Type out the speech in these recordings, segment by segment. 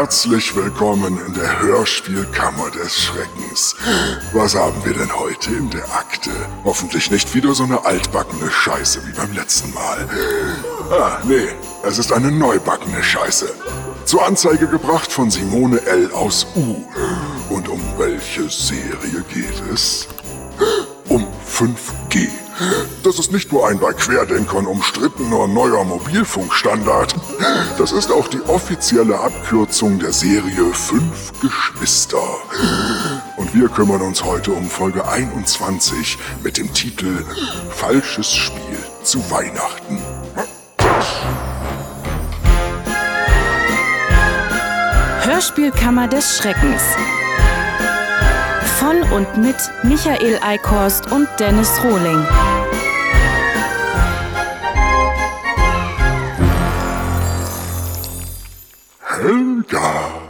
Herzlich willkommen in der Hörspielkammer des Schreckens. Was haben wir denn heute in der Akte? Hoffentlich nicht wieder so eine altbackene Scheiße wie beim letzten Mal. Ah, nee, es ist eine neubackene Scheiße. Zur Anzeige gebracht von Simone L. aus U. Und um welche Serie geht es? Um 5G. Das ist nicht nur ein bei Querdenkern umstrittener neuer Mobilfunkstandard. Das ist auch die offizielle Abkürzung der Serie Fünf Geschwister. Und wir kümmern uns heute um Folge 21 mit dem Titel Falsches Spiel zu Weihnachten. Hörspielkammer des Schreckens. Von und mit Michael Eickhorst und Dennis Rohling. Helga!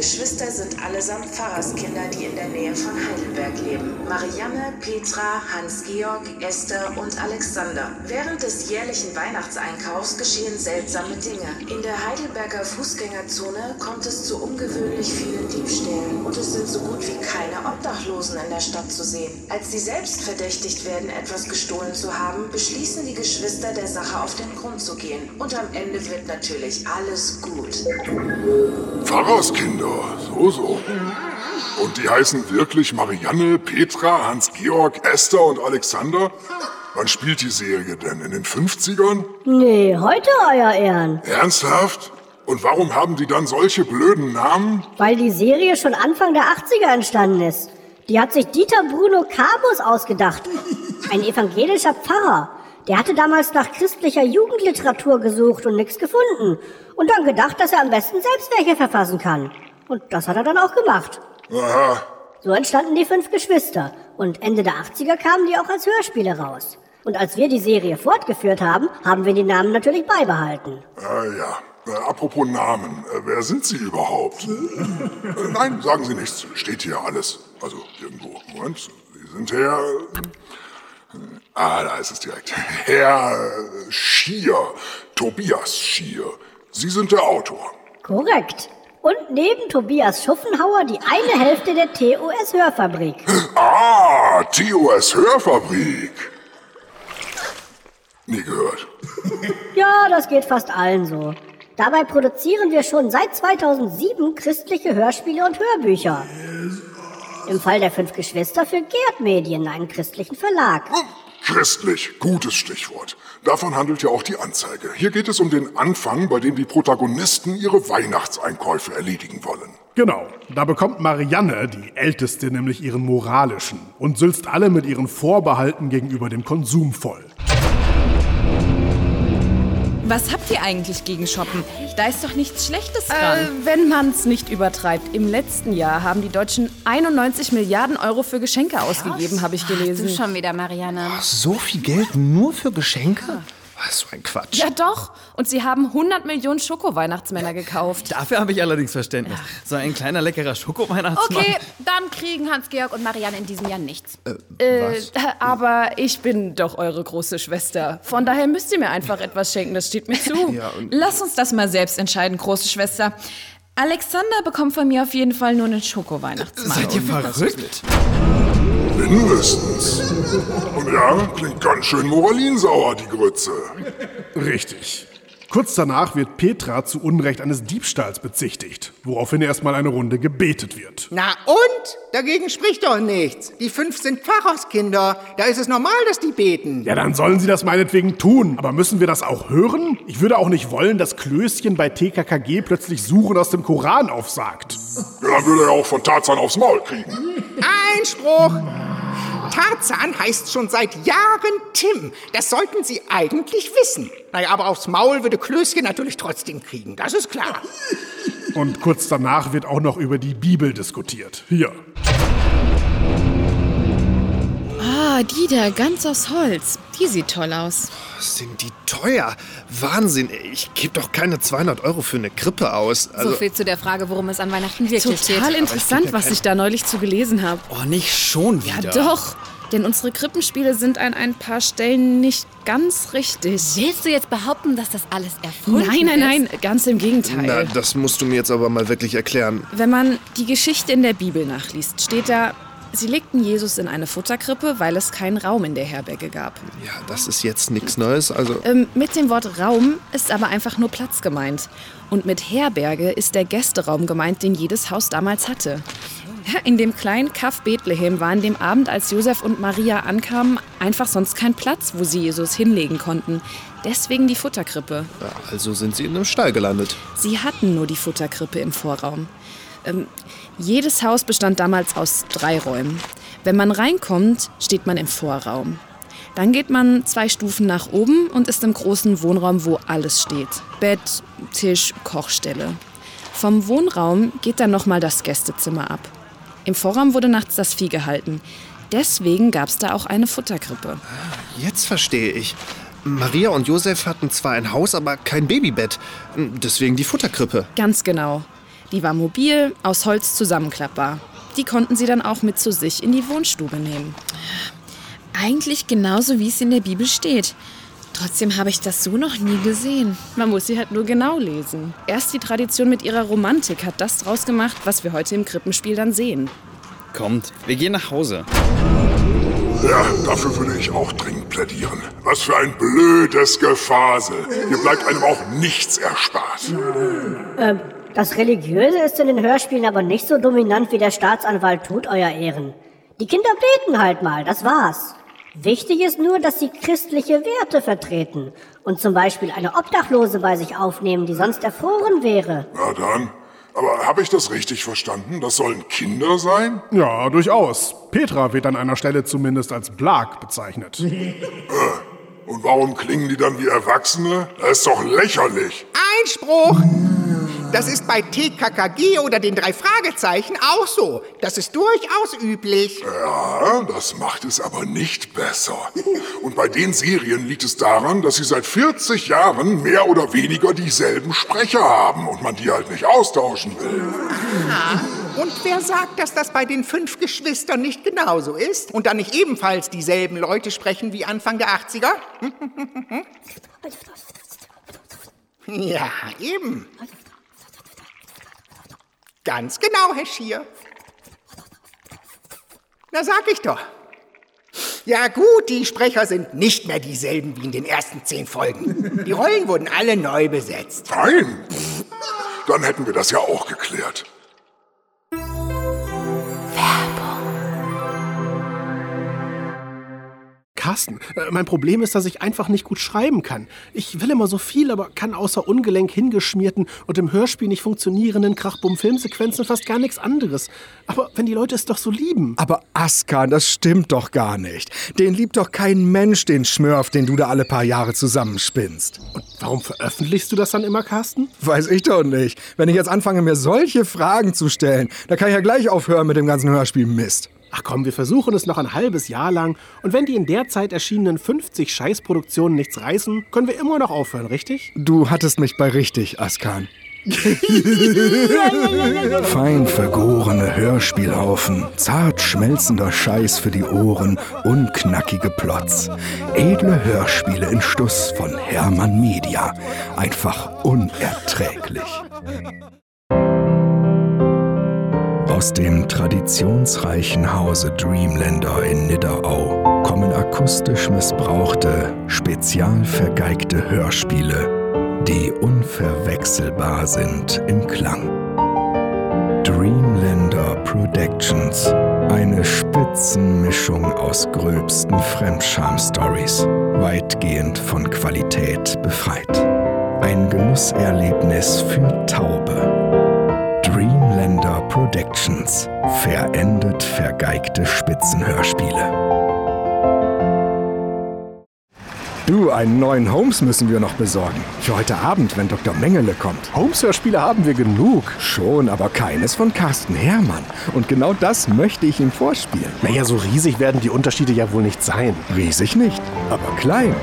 Geschwister sind allesamt Pfarrerskinder, die in der Nähe von Heidelberg leben. Marianne, Petra, Hans-Georg, Esther und Alexander. Während des jährlichen Weihnachtseinkaufs geschehen seltsame Dinge. In der Heidelberger Fußgängerzone kommt es zu ungewöhnlich vielen Diebstählen und es sind so gut wie keine Obdachlosen in der Stadt zu sehen. Als sie selbst verdächtigt werden, etwas gestohlen zu haben, beschließen die Geschwister, der Sache auf den Grund zu gehen. Und am Ende wird natürlich alles gut. Pfarrerskinder, so, so. Und die heißen wirklich Marianne, Petra, Hans-Georg, Esther und Alexander? Wann spielt die Serie denn? In den 50ern? Nee, heute, Euer Ehren. Ernsthaft? Und warum haben die dann solche blöden Namen? Weil die Serie schon Anfang der 80er entstanden ist. Die hat sich Dieter Bruno Cabus ausgedacht. Ein evangelischer Pfarrer. Der hatte damals nach christlicher Jugendliteratur gesucht und nichts gefunden. Und dann gedacht, dass er am besten selbst welche verfassen kann. Und das hat er dann auch gemacht. Aha, So entstanden die fünf Geschwister. Und Ende der 80er kamen die auch als Hörspiele raus. Und als wir die Serie fortgeführt haben, haben wir die Namen natürlich beibehalten. ah, ja. Äh, apropos Namen, äh, wer sind Sie überhaupt? äh, nein, sagen Sie nichts. Steht hier alles. Also irgendwo. Moment, Sie sind Herr... äh, Ah, da ist es direkt. Herr äh, Schier, Tobias Schier. Sie sind der Autor. Korrekt. Und neben Tobias Schuffenhauer die eine Hälfte der TOS Hörfabrik. Ah, TOS Hörfabrik. Nie gehört. Ja, das geht fast allen so. Dabei produzieren wir schon seit 2007 christliche Hörspiele und Hörbücher. Im Fall der fünf Geschwister für Gerd Medien, einen christlichen Verlag. Christlich, gutes Stichwort. Davon handelt ja auch die Anzeige. Hier geht es um den Anfang, bei dem die Protagonisten ihre Weihnachtseinkäufe erledigen wollen. Genau, da bekommt Marianne, die Älteste, nämlich ihren moralischen und sülzt alle mit ihren Vorbehalten gegenüber dem Konsum voll. Was habt ihr eigentlich gegen Shoppen? Da ist doch nichts Schlechtes Äh, dran. wenn man's nicht übertreibt. Im letzten Jahr haben die Deutschen 91 Milliarden Euro für Geschenke ausgegeben, habe ich gelesen. du schon wieder, Marianne. So viel Geld nur für Geschenke? Was für ein Quatsch. Ja doch. Und sie haben 100 Millionen Schoko-Weihnachtsmänner gekauft. Dafür habe ich allerdings Verständnis. So ein kleiner leckerer Schoko-Weihnachtsmann. Okay, dann kriegen Hans-Georg und Marianne in diesem Jahr nichts. Äh, aber ich bin doch eure große Schwester. Von daher müsst ihr mir einfach etwas schenken, das steht mir zu. Lass uns das mal selbst entscheiden, große Schwester. Alexander bekommt von mir auf jeden Fall nur einen Schoko-Weihnachtsmann. Seid ihr verrückt? Mindestens. Und ja, klingt ganz schön moralinsauer, die Grütze. Richtig. Kurz danach wird Petra zu Unrecht eines Diebstahls bezichtigt, woraufhin erstmal eine Runde gebetet wird. Na und? Dagegen spricht doch nichts. Die fünf sind Pfarrerskinder. Da ist es normal, dass die beten. Ja, dann sollen sie das meinetwegen tun. Aber müssen wir das auch hören? Ich würde auch nicht wollen, dass Klößchen bei TKKG plötzlich Suchen aus dem Koran aufsagt. Ja, dann würde er auch von Tarzan aufs Maul kriegen. Einspruch! Tarzan heißt schon seit Jahren Tim. Das sollten Sie eigentlich wissen. Naja, aber aufs Maul würde Klößchen natürlich trotzdem kriegen. Das ist klar. Und kurz danach wird auch noch über die Bibel diskutiert. Hier. Die da, ganz aus Holz. Die sieht toll aus. Sind die teuer? Wahnsinn, ich gebe doch keine 200 Euro für eine Krippe aus. Also, so viel zu der Frage, worum es an Weihnachten wirklich Total geht. interessant, was ich da neulich zu gelesen habe. Oh, nicht schon wieder. Ja, doch. Denn unsere Krippenspiele sind an ein paar Stellen nicht ganz richtig. Willst du jetzt behaupten, dass das alles erfunden Nein, nein, ist? nein, ganz im Gegenteil. Na, das musst du mir jetzt aber mal wirklich erklären. Wenn man die Geschichte in der Bibel nachliest, steht da, sie legten Jesus in eine Futterkrippe, weil es keinen Raum in der Herberge gab. Ja, das ist jetzt nichts Neues. Also, Ähm, mit dem Wort Raum ist aber einfach nur Platz gemeint. Und mit Herberge ist der Gästeraum gemeint, den jedes Haus damals hatte. In dem kleinen Kaff Bethlehem war an dem Abend, als Josef und Maria ankamen, einfach sonst kein Platz, wo sie Jesus hinlegen konnten. Deswegen die Futterkrippe. ja, also sind sie in einem Stall gelandet. Sie hatten nur die Futterkrippe im Vorraum. Ähm, jedes Haus bestand damals aus drei Räumen. Wenn man reinkommt, steht man im Vorraum. Dann geht man zwei Stufen nach oben und ist im großen Wohnraum, wo alles steht. Bett, Tisch, Kochstelle. Vom Wohnraum geht dann nochmal das Gästezimmer ab. Im Vorraum wurde nachts das Vieh gehalten. Deswegen gab es da auch eine Futterkrippe. Jetzt verstehe ich. Maria und Josef hatten zwar ein Haus, aber kein Babybett. Deswegen die Futterkrippe. Ganz genau. Die war mobil, aus Holz zusammenklappbar. Die konnten sie dann auch mit zu sich in die Wohnstube nehmen. Eigentlich genauso, wie es in der Bibel steht. Trotzdem habe ich das so noch nie gesehen. Man muss sie halt nur genau lesen. Erst die Tradition mit ihrer Romantik hat das draus gemacht, was wir heute im Krippenspiel dann sehen. Kommt, wir gehen nach Hause. Ja, dafür würde ich auch dringend plädieren. Was für ein blödes Gefasel. Hier bleibt einem auch nichts erspart. Ähm, das Religiöse ist in den Hörspielen aber nicht so dominant, wie der Staatsanwalt tut, euer Ehren. Die Kinder beten halt mal, das war's. Wichtig ist nur, dass sie christliche Werte vertreten und zum Beispiel eine Obdachlose bei sich aufnehmen, die sonst erfroren wäre. Na dann. Aber habe ich das richtig verstanden? Das sollen Kinder sein? Ja, durchaus. Petra wird an einer Stelle zumindest als Blag bezeichnet. Und warum klingen die dann wie Erwachsene? Das ist doch lächerlich. Einspruch! Das ist bei TKKG oder den drei Fragezeichen auch so. Das ist durchaus üblich. Ja, das macht es aber nicht besser. Und bei den Serien liegt es daran, dass sie seit 40 Jahren mehr oder weniger dieselben Sprecher haben und man die halt nicht austauschen will. Aha. Und wer sagt, dass das bei den fünf Geschwistern nicht genauso ist? Und dann nicht ebenfalls dieselben Leute sprechen wie Anfang der 80er? Ja, eben. Ganz genau, Herr Schier. Na, sag ich doch. Ja gut, die Sprecher sind nicht mehr dieselben wie in den ersten zehn Folgen. Die Rollen wurden alle neu besetzt. Nein. Dann hätten wir das ja auch geklärt. Carsten, äh, mein Problem ist, dass ich einfach nicht gut schreiben kann. Ich will immer so viel, aber kann außer ungelenk hingeschmierten und im Hörspiel nicht funktionierenden Krachbum-Filmsequenzen fast gar nichts anderes. Aber wenn die Leute es doch so lieben. Aber Askan, das stimmt doch gar nicht. Den liebt doch kein Mensch, den Schmörf, den du da alle paar Jahre zusammenspinnst. Und warum veröffentlichst du das dann immer, Carsten? Weiß ich doch nicht. Wenn ich jetzt anfange, mir solche Fragen zu stellen, da kann ich ja gleich aufhören mit dem ganzen Hörspiel Mist. Ach komm, wir versuchen es noch ein halbes Jahr lang. Und wenn die in der Zeit erschienenen 50 Scheißproduktionen nichts reißen, können wir immer noch aufhören, richtig? Du hattest mich bei richtig, Askan. Fein vergorene Hörspielhaufen, zart schmelzender Scheiß für die Ohren, unknackige Plots. Edle Hörspiele in Stuss von Hermann Media. Einfach unerträglich. Aus dem traditionsreichen Hause Dreamlander in Nidderau kommen akustisch missbrauchte, spezial vergeigte Hörspiele, die unverwechselbar sind im Klang. Dreamlander Productions, eine Spitzenmischung aus gröbsten Fremdscham-Stories, weitgehend von Qualität befreit. Ein Genusserlebnis für Taube. Productions. Verendet vergeigte Spitzenhörspiele. Du, einen neuen Holmes müssen wir noch besorgen. Für heute Abend, wenn Dr. Mengele kommt. Holmes-Hörspiele haben wir genug. Schon, aber keines von Carsten Hermann. Und genau das möchte ich ihm vorspielen. Naja, so riesig werden die Unterschiede ja wohl nicht sein. Riesig nicht, aber klein.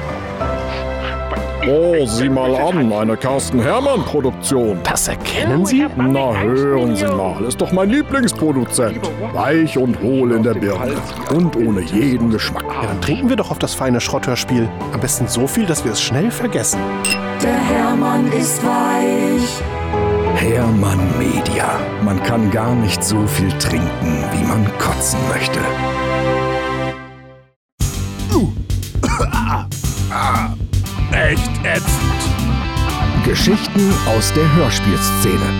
Oh, sieh mal an, eine Carsten Hermann-Produktion. Das erkennen Sie? Na, hören Sie mal, ist doch mein Lieblingsproduzent. Weich und hohl in der Birne und ohne jeden Geschmack. Ja, dann trinken wir doch auf das feine Schrotthörspiel. Am besten so viel, dass wir es schnell vergessen. Der Hermann ist weich. Hermann Media. Man kann gar nicht so viel trinken, wie man kotzen möchte. Echt ätzend. Geschichten aus der Hörspielszene.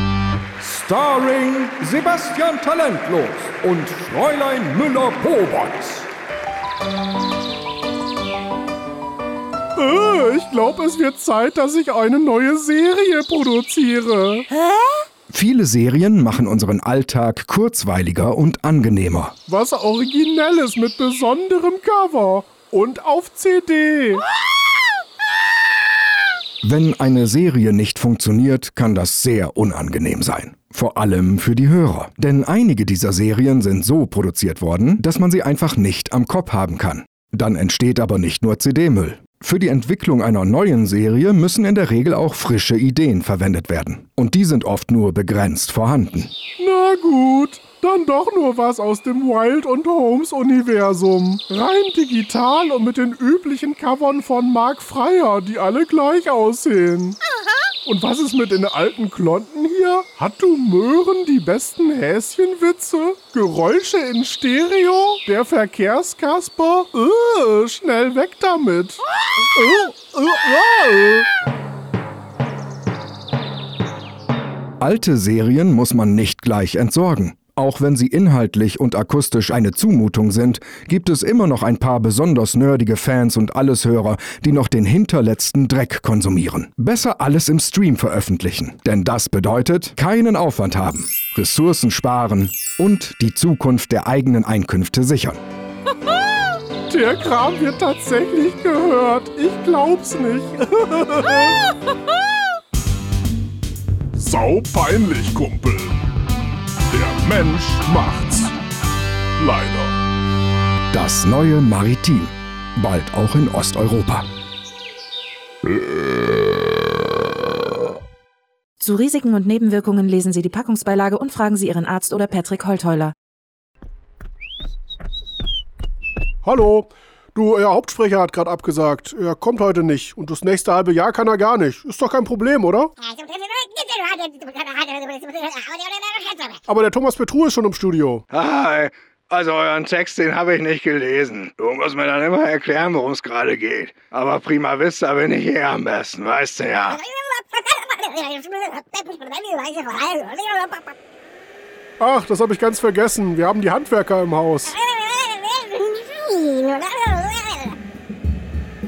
Starring Sebastian Talentlos und Fräulein Müller-Pobox. Äh, ich glaube, es wird Zeit, dass ich eine neue Serie produziere. Viele Serien machen unseren Alltag kurzweiliger und angenehmer. Was Originelles mit besonderem Cover. Und auf CD. Wenn eine Serie nicht funktioniert, kann das sehr unangenehm sein. Vor allem für die Hörer. Denn einige dieser Serien sind so produziert worden, dass man sie einfach nicht am Kopf haben kann. Dann entsteht aber nicht nur CD-Müll. Für die Entwicklung einer neuen Serie müssen in der Regel auch frische Ideen verwendet werden. Und die sind oft nur begrenzt vorhanden. Na gut, dann doch nur was aus dem Wild und Holmes Universum. Rein digital und mit den üblichen Covern von Mark Freier, die alle gleich aussehen. Und was ist mit den alten Klonten hier? Hat du Möhren die besten Häschenwitze? Geräusche in Stereo? Der Verkehrskasper? Äh, schnell weg damit. Äh, äh, äh. Alte Serien muss man nicht gleich entsorgen. Auch wenn sie inhaltlich und akustisch eine Zumutung sind, gibt es immer noch ein paar besonders nerdige Fans und Alleshörer, die noch den hinterletzten Dreck konsumieren. Besser alles im Stream veröffentlichen, denn das bedeutet keinen Aufwand haben, Ressourcen sparen und die Zukunft der eigenen Einkünfte sichern. Der Kram wird tatsächlich gehört. Ich glaub's nicht. Sau peinlich, Kumpel. Mensch macht's. Leider. Das neue Maritim. Bald auch in Osteuropa. Zu Risiken und Nebenwirkungen lesen Sie die Packungsbeilage und fragen Sie Ihren Arzt oder Patrick Holtheuler. Hallo. Du, Ihr Hauptsprecher hat gerade abgesagt. Er kommt heute nicht. Und das nächste halbe Jahr kann er gar nicht. Ist doch kein Problem, oder? Aber der Thomas Petru ist schon im Studio. Hi. Also euren Text, den habe ich nicht gelesen. Du musst mir dann immer erklären, worum es gerade geht. Aber prima vista bin ich eh am besten, weißt du ja. Ach, das habe ich ganz vergessen. Wir haben die Handwerker im Haus.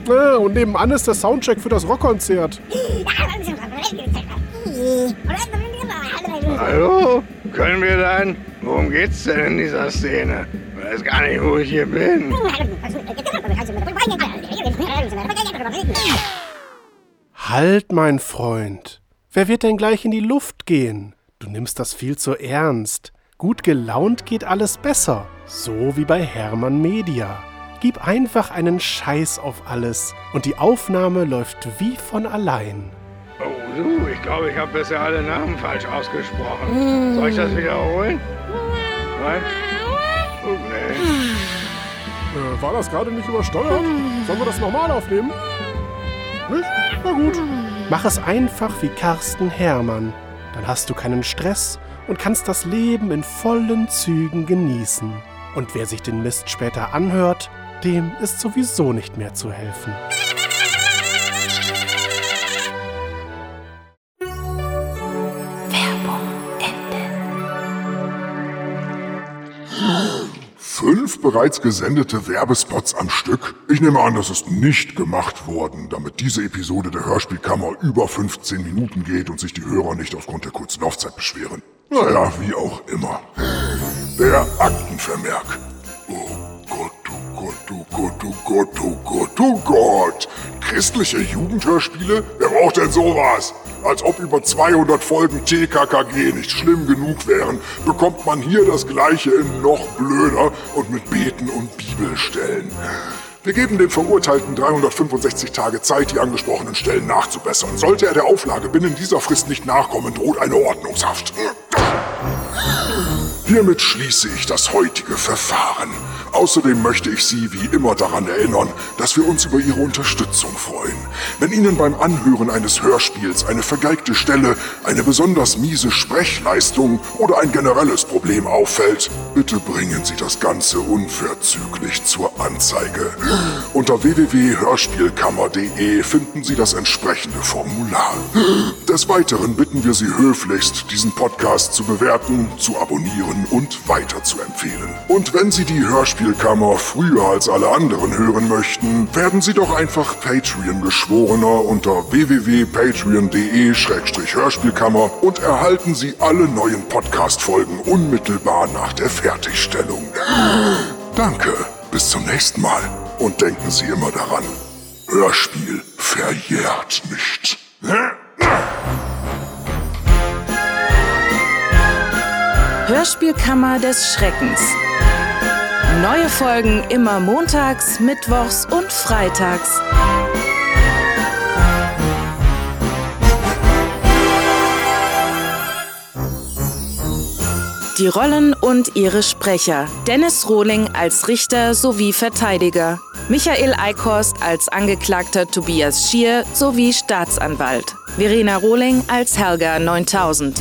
Äh, Und nebenan ist der Soundcheck für das Rockkonzert. Hallo? Können wir dann? Worum geht's denn in dieser Szene? Ich weiß gar nicht, wo ich hier bin. Halt, mein Freund. Wer wird denn gleich in die Luft gehen? Du nimmst das viel zu ernst. Gut gelaunt geht alles besser. So wie bei Hermann Media. Gib einfach einen Scheiß auf alles und die Aufnahme läuft wie von allein. Oh, du, ich glaube, ich habe bisher alle Namen falsch ausgesprochen. Soll ich das wiederholen? Nein? Okay. Äh, war das gerade nicht übersteuert? Sollen wir das nochmal aufnehmen? Nicht? Na gut. Mach es einfach wie Carsten Hermann. Dann hast du keinen Stress und kannst das Leben in vollen Zügen genießen. Und wer sich den Mist später anhört, dem ist sowieso nicht mehr zu helfen. Fünf bereits gesendete Werbespots am Stück? Ich nehme an, das ist nicht gemacht worden, damit diese Episode der Hörspielkammer über 15 Minuten geht und sich die Hörer nicht aufgrund der kurzen Laufzeit beschweren. Naja, wie auch immer. Der Aktenvermerk. Oh Gott, oh Gott, oh Gott, oh Gott. Christliche Jugendhörspiele? Wer braucht denn sowas? Als ob über 200 Folgen TKKG nicht schlimm genug wären, bekommt man hier das gleiche in noch blöder und mit Beten und Bibelstellen. Wir geben dem Verurteilten 365 Tage Zeit, die angesprochenen Stellen nachzubessern. Sollte er der Auflage binnen dieser Frist nicht nachkommen, droht eine Ordnungshaft. Hiermit schließe ich das heutige Verfahren. Außerdem möchte ich Sie wie immer daran erinnern, dass wir uns über Ihre Unterstützung freuen. Wenn Ihnen beim Anhören eines Hörspiels eine vergeigte Stelle, eine besonders miese Sprechleistung oder ein generelles Problem auffällt, bitte bringen Sie das Ganze unverzüglich zur Anzeige. Unter www.hörspielkammer.de finden Sie das entsprechende Formular. Des Weiteren bitten wir Sie höflichst, diesen Podcast zu bewerten, zu abonnieren und weiterzuempfehlen. Und wenn Sie die Hörspielkammer früher als alle anderen hören möchten, werden Sie doch einfach Patreon-Geschworener unter www.patreon.de-hörspielkammer und erhalten Sie alle neuen Podcast-Folgen unmittelbar nach der Fertigstellung. Danke, bis zum nächsten Mal. Und denken Sie immer daran, Hörspiel verjährt nicht. Hörspielkammer des Schreckens. Neue Folgen immer montags, mittwochs und freitags. Die Rollen und ihre Sprecher. Dennis Rohling als Richter sowie Verteidiger. Michael Eickhorst als Angeklagter Tobias Schier sowie Staatsanwalt. Verena Rohling als Helga 9000.